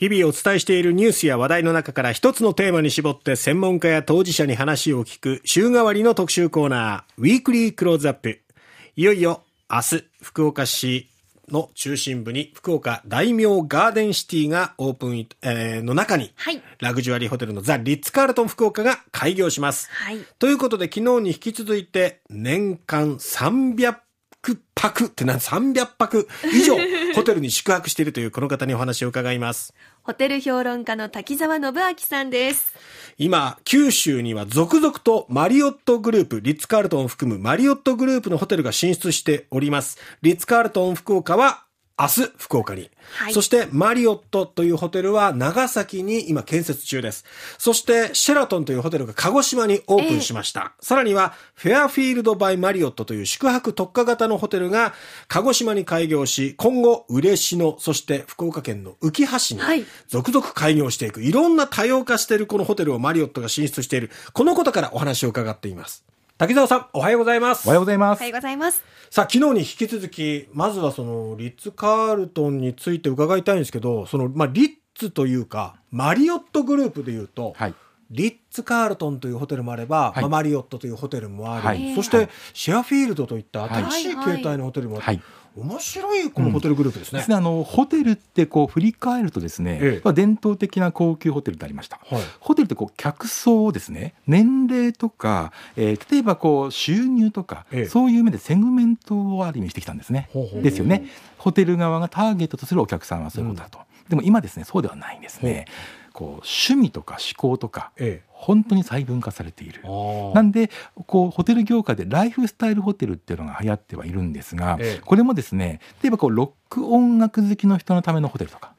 日々お伝えしているニュースや話題の中から一つのテーマに絞って専門家や当事者に話を聞く週替わりの特集コーナー、ウィークリークローズアップ。いよいよ明日、福岡市の中心部に福岡大名ガーデンシティがオープン、えー、の中に、はいラグジュアリーホテルのザ・リッツ・カールトン福岡が開業します。はい。ということで昨日に引き続いて年間300泊ってなん300泊以上 ホテルに宿泊しているというこの方にお話を伺います。ホテル評論家の滝沢信明さんです。今、九州には続々とマリオットグループ、リッツ・カールトンを含むマリオットグループのホテルが進出しております。リッツ・カールトン福岡は明日、福岡に。はいそして、マリオットというホテルは長崎に今建設中です。そして、シェラトンというホテルが鹿児島にオープンしました。さらには、フェアフィールド・バイ・マリオットという宿泊特化型のホテルが鹿児島に開業し、今後、嬉野、そして福岡県の浮橋にはい続々開業していく、いろんな多様化しているこのホテルをマリオットが進出している、このことからお話を伺っています。滝沢さん、おはようございます。おはようございまおはすようございます。さあ、昨日に引き続き、まずはその、リッツ・カールトンについて伺いたいんですけど、その、まあ、リッツというか、マリオットグループでいうと、はい。リッツ・カールトンというホテルもあれば、はい。まあマリオットというホテルもあり、はい。そして、はい。シェアフィールドといった新しい形態のホテルもあって、はい面白いこのホテルグループですね。ですねあのホテルってこう振り返るとですね、ええまあ伝統的な高級ホテルでありました。はいホテルってこう客層をですね年齢とか、えー例えばこう収入とか、ええそういう目でセグメントをある意味してきたんですね。ほうほうですよね。ホテル側がターゲットとするお客さんはそういうことだと。でも今ですねそうではないんですね。こう趣味とか思考とかえ本当に細分化されている。なんでこうホテル業界でライフスタイルホテルっていうのが流行ってはいるんですが、ええ。これもですね例えばこうロック音楽好きの人のためのホテルとか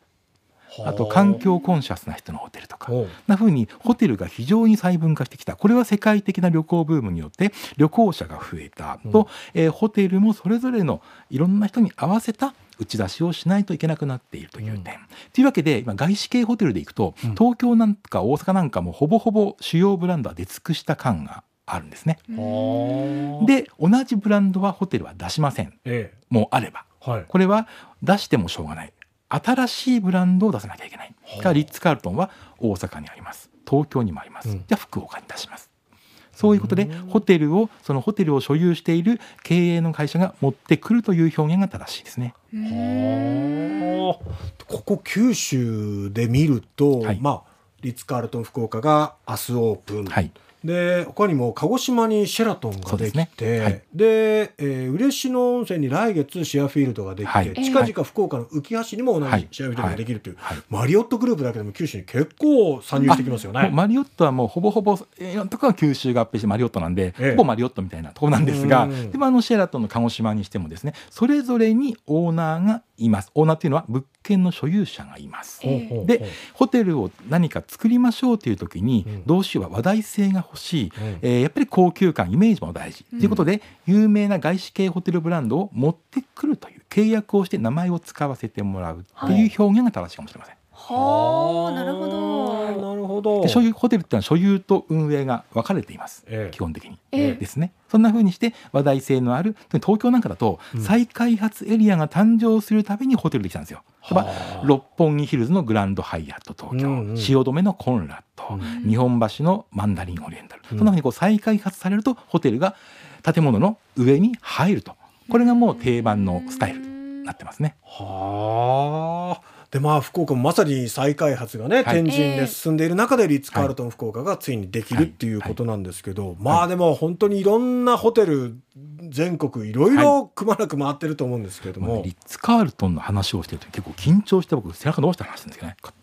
あ。と環境コンシャスな人のホテルとかな風にホテルが非常に細分化してきた。これは世界的な旅行ブームによって旅行者が増えたと、えーホテルもそれぞれのいろんな人に合わせた打ち出しをしないといけなくなっているという点。というわけで今外資系ホテルで行くと、うん。東京なんか大阪なんかもほぼほぼ主要ブランドは出尽くした感があるんですね。はあで同じブランドはホテルは出しません。えもうあれば。えはい。これは出してもしょうがない。新しいブランドを出さなきゃいけない。はあだからリッツ・カールトンは大阪にあります。東京にもあります、うん。じゃあ福岡に出しますそういうことでホテルをそのホテルを所有している経営の会社が持ってくるという表現が正しいですね。はあここ九州で見ると、はい。まあリッツ・カールトン福岡が明日オープン、はいで他にも鹿児島にシェラトンができてですね。はい。で、えー嬉野温泉に来月シェアフィールドができて、はい。近々福岡の浮橋にも同はい。じシェアフィールドができるという、はい。マリオットグループだけでも九州に結構参入してきますよね。マリオットはもうほぼほぼいろんなところが九州合併してマリオットなんで、ええ。ほぼマリオットみたいなところなんですが、うん。でもあのシェラトンの鹿児島にしてもですねそれぞれにオーナーがいます。オーナーっていうのは物件の所有者がいます。でホテルを何か作りましょうという時に、うん。どうしようは話題性が欲しい、うん。えーやっぱり高級感イメージも大事、うん。ということで有名な外資系ホテルブランドを持ってくるという契約をして名前を使わせてもらうという表現が正しいかもしれません。はあ、なるほど。なるほどで所有ホテルってのは所有と運営が分かれています、ええ基本的に。ええですね。そんな風にして話題性のある東京なんかだとうん再開発エリアが誕生するたびにホテルできたんですよ。例えばはあ六本木ヒルズのグランドハイアット東京、うんうん汐留のコンラッド、うん日本橋のマンダリンオリエンタル、うんそんな風にこう再開発されるとホテルが建物の上に入るとこれがもう定番のスタイルになってますね。はあ。でまあ福岡もまさに再開発がね、はい。天神で進んでいる中でリッツ・カールトン福岡がついにできるっていうことなんですけど、まあでも本当にいろんなホテル全国いろいろくまなく回ってると思うんですけれども、もうねリッツ・カールトンの話をしてると結構緊張して僕背中伸ばして話してるんですけどね。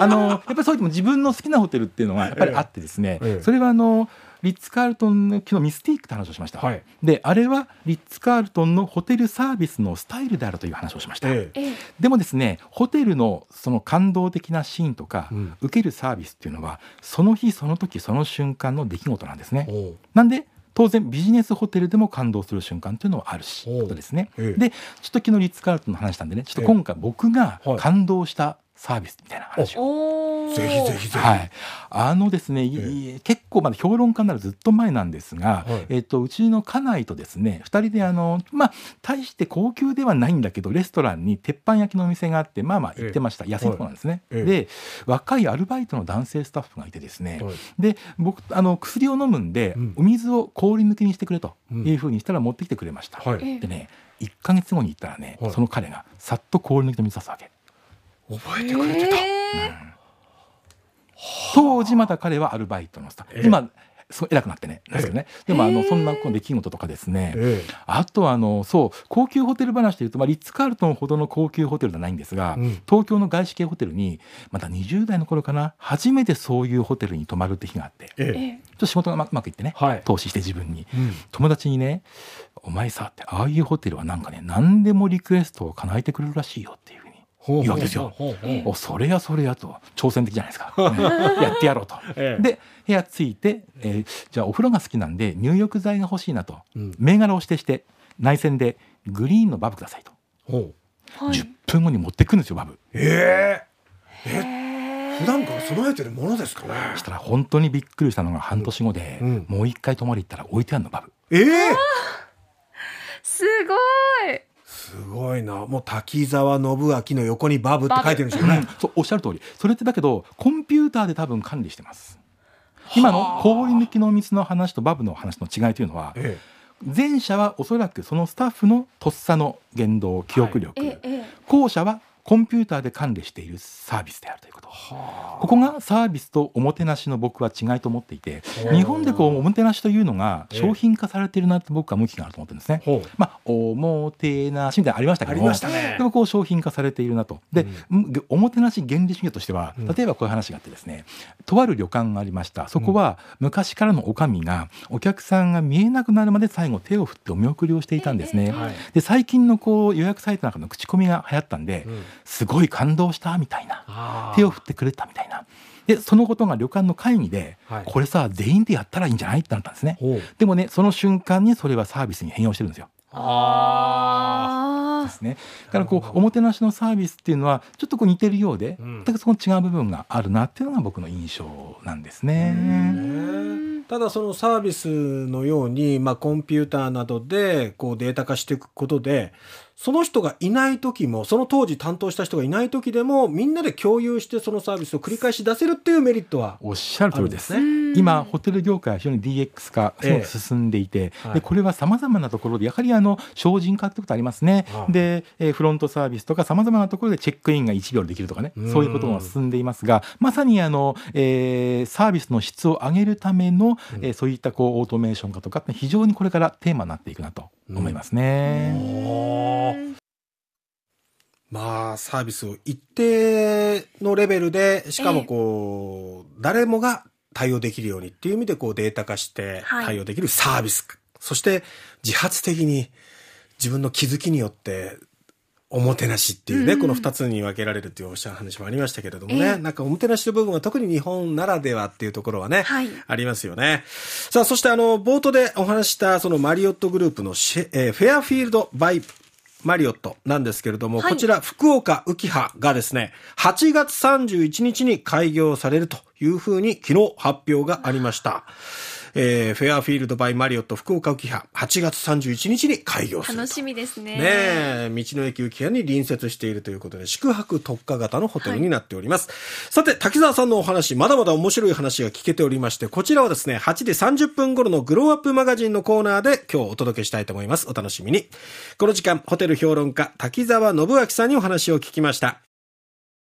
あのやっぱりそういう自分の好きなホテルっていうのがやっぱりあってですね、ええ。それはあのリッツ・カールトンの昨日ミスティークって話をしました、はい。であれはリッツ・カールトンのホテルサービスのスタイルであるという話をしました、ええ。ええでもですねホテルのその感動的なシーンとか、うん。受けるサービスっていうのはその日その時その瞬間の出来事なんですね、なんで当然ビジネスホテルでも感動する瞬間というのはあるしことですね。ええでちょっと昨日リッツ・カールトンの話したんでねちょっと今回僕がはい。感動したサービスみたいな話を。おぜひぜひぜひ。はい、あのですね、いえ結構まだ評論家になるずっと前なんですが、はい。えっとうちの家内とですね2人であのまあ大して高級ではないんだけどレストランに鉄板焼きのお店があってまあまあ行ってました、安いところなんですね、ええ。で若いアルバイトの男性スタッフがいてですね、はい。で僕あの薬を飲むんで、うん。お水を氷抜きにしてくれとうん。いうふうにしたら持ってきてくれました、はい。ええでね1か月後に行ったらね、はい。その彼がさっと氷抜きの水出すわけ覚えてくれてた。え当時まだ彼はアルバイトのスタッフ、ええ。今そう偉くなってね。ですけどね、でもあのええそんな出来事とかですね、えあとあのそう高級ホテル話でいうと、まあ、リッツ・カールトンほどの高級ホテルではないんですが、うん。東京の外資系ホテルにまだ20代の頃かな初めてそういうホテルに泊まるって日があって。ちょえ。え。ええ。っと仕事がうまうまくいってね、はい。投資して自分に。うん。友達にね「お前さ」ってああいうホテルはなんかね何でもリクエストを叶えてくれるらしいよっていう言うわけですよ。ほうほうほう。おそれやそれやと。挑戦的じゃないですか、ね やってやろうと。ええ。で部屋着いて、えーじゃあお風呂が好きなんで入浴剤が欲しいなと。うん。銘柄を指定して内線でグリーンのバブくださいと、ほう。はい。10分後に持ってくるんですよバブ。えー。普段から備えてるものですか？ね。そしたら本当にびっくりしたのが半年後で、うん。もう一回泊まり行ったら置いてあるのバブ。ええ。すごいすごいな。もう滝沢信明の横にバブって書いてるんですよね。そうおっしゃる通り。それってだけどコンピューターで多分管理してます。今の氷抜きの水の話とバブの話の違いというのはえ前者はおそらくそのスタッフのとっさの言動記憶力、ええ。後者はコンピューターで管理しているサービスであるということ。ここがサービスとおもてなしの僕は違いと思っていて日本でこうおもてなしというのがええ。商品化されているなって僕は向きがあると思ってるんですね。ほう。まあ、おもてなしみたいなのありましたけありどもましたね。で。もこう商品化されているなと。で、うん。おもてなし原理主義としてはうん。例えばこういう話があってですね、とある旅館がありました。そこは昔からの女将がお客さんが見えなくなるまで最後手を振ってお見送りをしていたんですね。はい。で最近のこう予約サイトなんかの口コミが流行ったんで、うんすごい感動したみたいな。手を振ってくれたみたいな。でそのことが旅館の会議で、はい。これさ全員でやったらいいんじゃないってなったんですね。でもねその瞬間にそれはサービスに変容してるんですよ。ああですね。だからこうおもてなしのサービスっていうのはちょっとこう似てるようで、うん。だからその違う部分があるなっていうのが僕の印象なんですね。ねただそのサービスのように、まあ、コンピューターなどでこうデータ化していくことでその人がいない時もその当時担当した人がいない時でもみんなで共有してそのサービスを繰り返し出せるっていうメリットはおっしゃる通りです。ね今ホテル業界は非常に DX 化すごく進んでいて、はい。でこれはさまざまなところでやはりあの精進化ってことありますね、はい。で、えーフロントサービスとかさまざまなところでチェックインが1秒でできるとかねうん。そういうことが進んでいますがまさにあの、えーサービスの質を上げるための、うん。えーそういったこうオートメーション化とか非常にこれからテーマになっていくなと思いますね。ー。まあサービスを一定のレベルでしかもこう、誰もが対応できるようにっていう意味でこうデータ化してはい。対応できるサービス、そして自発的に自分の気づきによっておもてなしっていうね、うん。この二つに分けられるっていうおっしゃる話もありましたけれどもね、ええ。なんかおもてなしの部分は特に日本ならではっていうところはね、はい。ありますよね。さあ、そしてあの、冒頭でお話ししたそのマリオットグループのシェ、えーフェアフィールド・バイ・マリオットなんですけれども、はいこちら福岡うきはがですね、8月31日に開業されるというふうに昨日発表がありました。えーフェアフィールド・バイ・マリオット福岡うきは8月31日に開業すると。楽しみですね。ねえ、道の駅うきはに隣接しているということで、宿泊特化型のホテルになっております。さて、滝沢さんのお話、まだまだ面白い話が聞けておりまして、こちらはですね、8時30分頃のグローアップマガジンのコーナーで今日お届けしたいと思います。お楽しみに。この時間、ホテル評論家、滝沢信秋さんにお話を聞きました。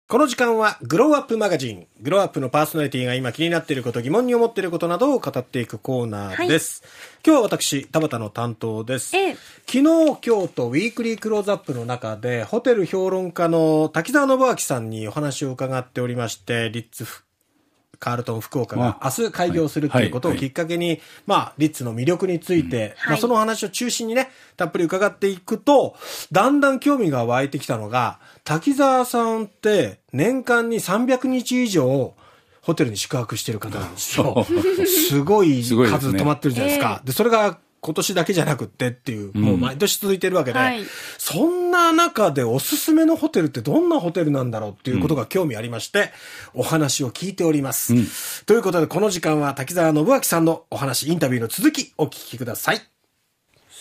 この時間はグローアップマガジン。グローアップのパーソナリティが今気になっていること、疑問に思っていることなどを語っていくコーナーです。今日は私、田畑の担当です。ええ昨日、今日とウィークリークローズアップの中で、ホテル評論家の滝沢信秋さんにお話を伺っておりまして、リッツフカールトン福岡があ明日開業するということをはい。きっかけに、まあ、リッツの魅力について、まあ、はい。その話を中心にね、たっぷり伺っていくと、だんだん興味が湧いてきたのが、滝沢さんって年間に300日以上、ホテルに宿泊してる方なんですよ。すごい数泊まってるじゃないですか。で、それが、今年だけじゃなくってっていう、うんもう毎年続いてるわけで、はいそんな中でおすすめのホテルってどんなホテルなんだろうっていうことが興味ありまして、お話を聞いております。うんということで、この時間は滝沢信明さんのお話、インタビューの続きお聞きください。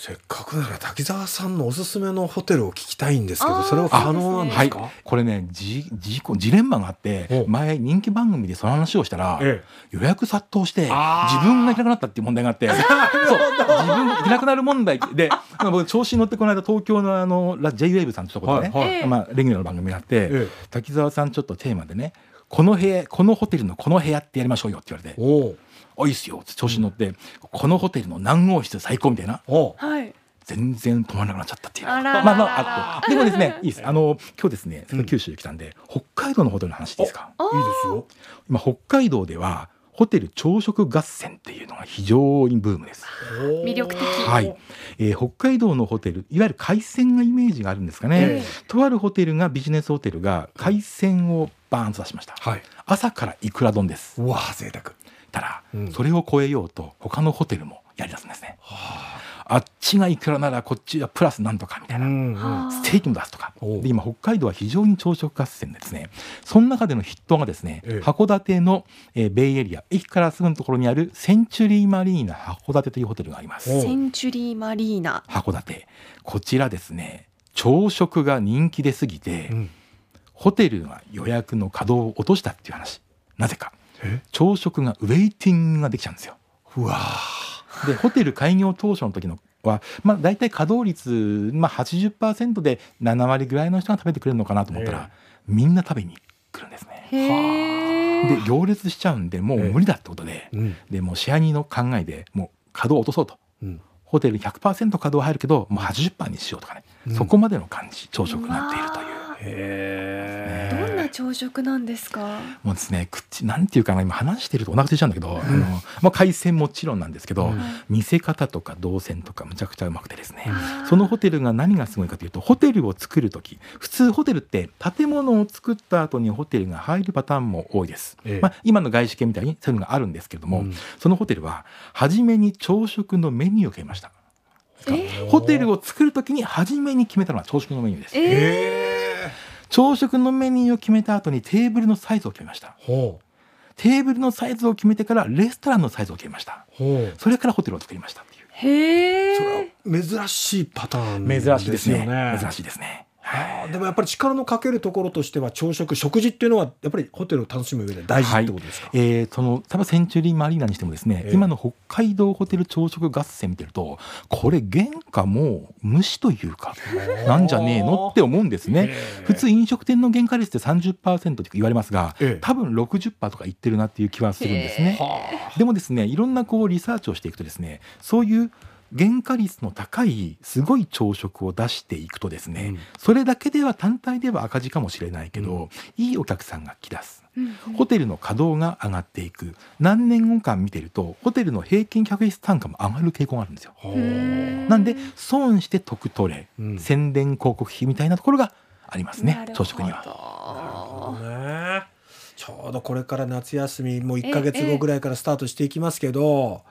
せっかくなら滝沢さんのおすすめのホテルを聞きたいんですけど、それは可能なんですか、はい、これねじジジレンマがあってお前人気番組でその話をしたら、え予約殺到して自分がいなくなったっていう問題があって そう。自分がいなくなる問題で僕調子に乗ってこの間東京のあのラ JWAVE さんってところでね、はいはい。まあ、レギュラーの番組があって、ええ。滝沢さんちょっとテーマでねこの部屋このホテルのこの部屋ってやりましょうよって言われておう「おいいっすよ」って調子に乗って、このホテルの何号室最高みたいな。はい。全然止まらなくなっちゃったっていう。あまあまああってでもですね いいです。あの今日ですね九州に来たんで、北海道のホテルの話ですか？あいいですよ。今北海道ではホテル朝食合戦っていうのが非常にブームです。魅力的。はい、えー北海道のホテルいわゆる海鮮がイメージがあるんですかね、えとあるホテルがビジネスホテルが海鮮をバーンと出しました。はい。朝からいくら丼です。うわあ贅沢。たら、うん。それを超えようと他のホテルもやりだすんですね。あっちがいくらならこっちはプラスなんとかみたいな、んはあ。ステーキも出すとか。で今北海道は非常に朝食合戦でですねその中での筆頭がですね、ええ。函館の、えーベイエリア駅からすぐのところにあるセンチュリーマリーナ函館というホテルがあります。おセンチュリーマリーナ。函館。こちらですね朝食が人気ですぎて、うん。ホテルが予約の稼働を落としたっていう話。なぜか。え？朝食がウェイティングができちゃうんですよ。うわでホテル開業当初の時のは、まあ、大体稼働率、まあ、80%で7割ぐらいの人が食べてくれるのかなと思ったら、みんな食べに来るんですね。で行列しちゃうんでもう無理だってことで,、うん。でもうシェアニーの考えでもう稼働を落とそうと。うん。ホテル100%稼働入るけどもう80%にしようとかね、うん。そこまでの感じ朝食になっているという。へえ朝食なんですか？もうですね口なんていうかな今話してるとお腹空いちゃうんだけど、あのまあ、海鮮もちろんなんですけど、うん。見せ方とか動線とかむちゃくちゃうまくてですね、そのホテルが何がすごいかというとホテルを作る時普通ホテルって建物を作った後にホテルが入るパターンも多いです、ええ。まあ、今の外資系みたいにそういうのがあるんですけれども、うん。そのホテルは初めに朝食のメニューを決めました。えホテルを作る時に初めに決めたのは朝食のメニューです。えへえ朝食のメニューを決めた後にテーブルのサイズを決めました。ほテーブルのサイズを決めてからレストランのサイズを決めました。うほう。それからホテルを作りましたっていう。へそれえは珍しいパターン珍しいですね。よ珍しいですねはあでもやっぱり力のかけるところとしては朝食食事っていうのはやっぱりホテルを楽しむ上で大事ってことですか、えーその多分センチュリーマリーナにしてもですね、ええ。今の北海道ホテル朝食合戦見てるとこれ原価もう無視というかなんじゃねえのって思うんですね。ええ。普通飲食店の原価率って30%って言われますが、ええ。多分60%とか言ってるなっていう気はするんですね。はでもですねいろんなこうリサーチをしていくとですねそういう原価率の高いすごい朝食を出していくとですね、うん。それだけでは単体では赤字かもしれないけど、いいお客さんが来だす。うんホテルの稼働が上がっていく。何年後間見てるとホテルの平均客室単価も上がる傾向があるんですよ。なんで損して得取れ、うん。宣伝広告費みたいなところがありますねなるほど。朝食には。ね。ちょうどこれから夏休みもう1か月後ぐらいからスタートしていきますけど、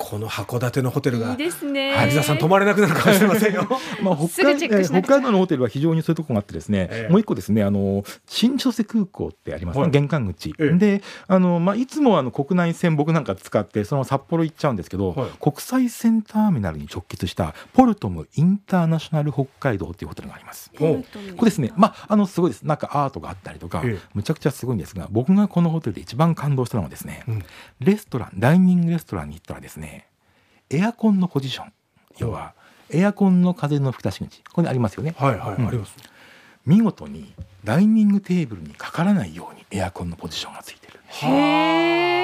この函館のホテルがいいですね。萩沢さん泊まれなくなるかもしれませんよ。まあ、すぐ北海北海道のホテルは非常にそういうところがあってですね、ええ。もう一個ですねあの新千歳空港ってありますね、はい。玄関口、ええであの、まあ、いつもあの国内線僕なんか使ってその札幌行っちゃうんですけど、はい。国際線ターミナルに直結したポルトムインターナショナル北海道っていうホテルがあります。ポルトムこれですね、まあ、あのすごいです。なんかアートがあったりとか、ええ。むちゃくちゃすごいんですが僕がこのホテルで一番感動したのはですね、うん。レストランダイニングレストランに行ったらですねエアコンのポジション。要はエアコンの風の吹き出し口。ここにありますよね。はいはい、うん。あります。見事にダイニングテーブルにかからないようにエアコンのポジションがついてる。へえ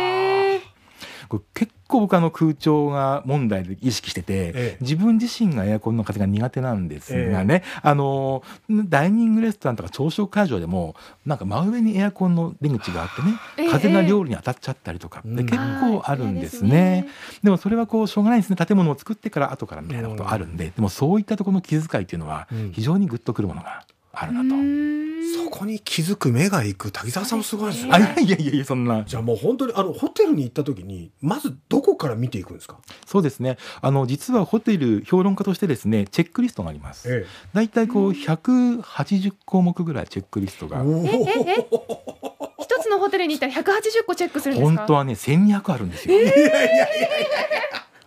これ結構僕あの空調が問題で意識してて、ええ。自分自身がエアコンの風が苦手なんですがね、あのダイニングレストランとか朝食会場でもなんか真上にエアコンの出口があってね、ええ風が料理に当たっちゃったりとか、うん。で結構あるんですね。あー嫌ですね。でもそれはこうしょうがないですね。建物を作ってから後からみたいなことあるんで、でもそういったところの気遣いっていうのはうん。非常にグッとくるものがあるなと。うーん。こに気づく目がいく滝沢さんもすごいですねあいやいやいやいやそんな。じゃあもう本当にあのホテルに行った時にまずどこから見ていくんですか、そうですね。あの実はホテル評論家としてですねチェックリストがあります。え大体こう180項目ぐらいチェックリストが。おえええ一つのホテルに行ったら180個チェックするんですか？本当はね1200あるんですよ、いやいやいや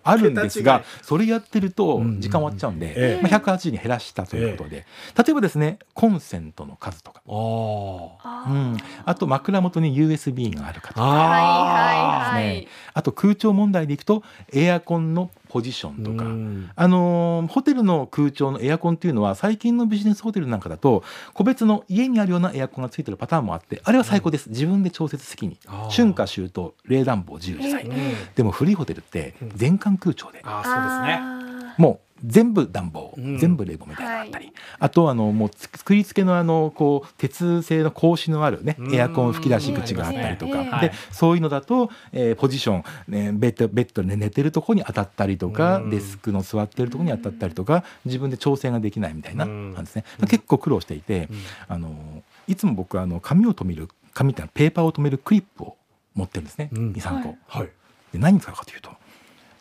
あるんですがそれやってるとうん。時間終わっちゃうんで、ええ。まあ、180に減らしたということで、例えばですねコンセントの数とか、あうん、あと枕元に USB があるかとか。はいああと空調問題でいくとエアコンのポジションーとか、うん。あのーホテルの空調のエアコンっていうのは最近のビジネスホテルなんかだと個別の家にあるようなエアコンがついてるパターンもあってあれは最高です、自分で調節的に春夏秋冬冷暖房自由自在、うん。でも古いホテルって全館空調で、あーそうですね。あもう全部暖房、うん。全部冷房みたいなのがあったり、あとあのもうつ作り付けのあのこう鉄製の格子のあるねうん。エアコン吹き出し口があったりとか、ええはいでそういうのだと、えーポジション、ね、ベッドベッドで寝てるところに当たったりとか、うん。デスクの座ってるところに当たったりとか自分で調整ができないみたいなうん。なんですね、結構苦労していて、あのいつも僕あの紙を留める紙ってのはペーパーを留めるクリップを持ってるんですね、うん。23個。はい。で何に使うかというと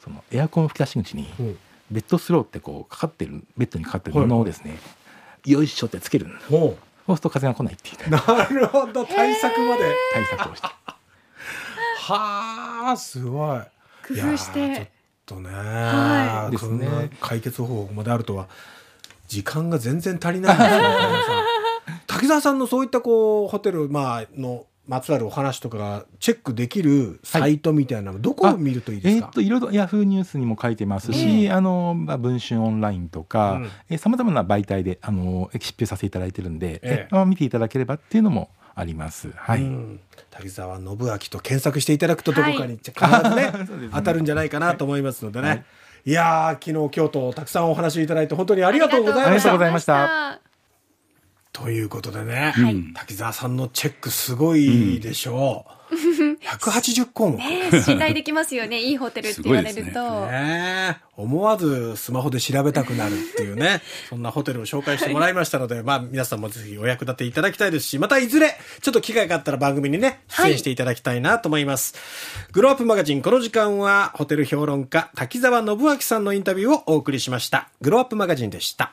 そのエアコン吹き出し口に、うんベッドスローってこうかかってるベッドにかかってる布をですね、よいしょってつける。のそうもすると風が来ないっていう。うなるほど。対策まで。対策をして、はあすごい。工夫して。いやーちょっとね、はい。そんなですね。解決方法まであるとは時間が全然足りないんですよ滝沢さん。滝沢さんのそういったこうホテル、まあのまつわるお話とかがチェックできるサイトみたいなの、どこを見るといいですか？えーっといろいろヤフーニュースにも書いてますし、あのまあ、文春オンラインとかさまざまな媒体であの執筆させていただいてるんで、ええ。えまあ見ていただければっていうのもあります。はい、うん。滝沢信明と検索していただくとどこかに必ずね, そうですね。当たるんじゃないかなと思いますのでね、はい。い、やー昨日今日とたくさんお話いただいて本当にありがとうございました。ありがということでね、はい。滝沢さんのチェックすごいでしょう、180項目。ねね信頼できますよね。いいホテルって言われると、え。思わずスマホで調べたくなるっていうね。そんなホテルを紹介してもらいましたので、まあ皆さんもぜひお役立ていただきたいですしまたいずれちょっと機会があったら番組にね出演していただきたいなと思います、グローアップマガジンこの時間はホテル評論家滝沢信明さんのインタビューをお送りしました。グローアップマガジンでした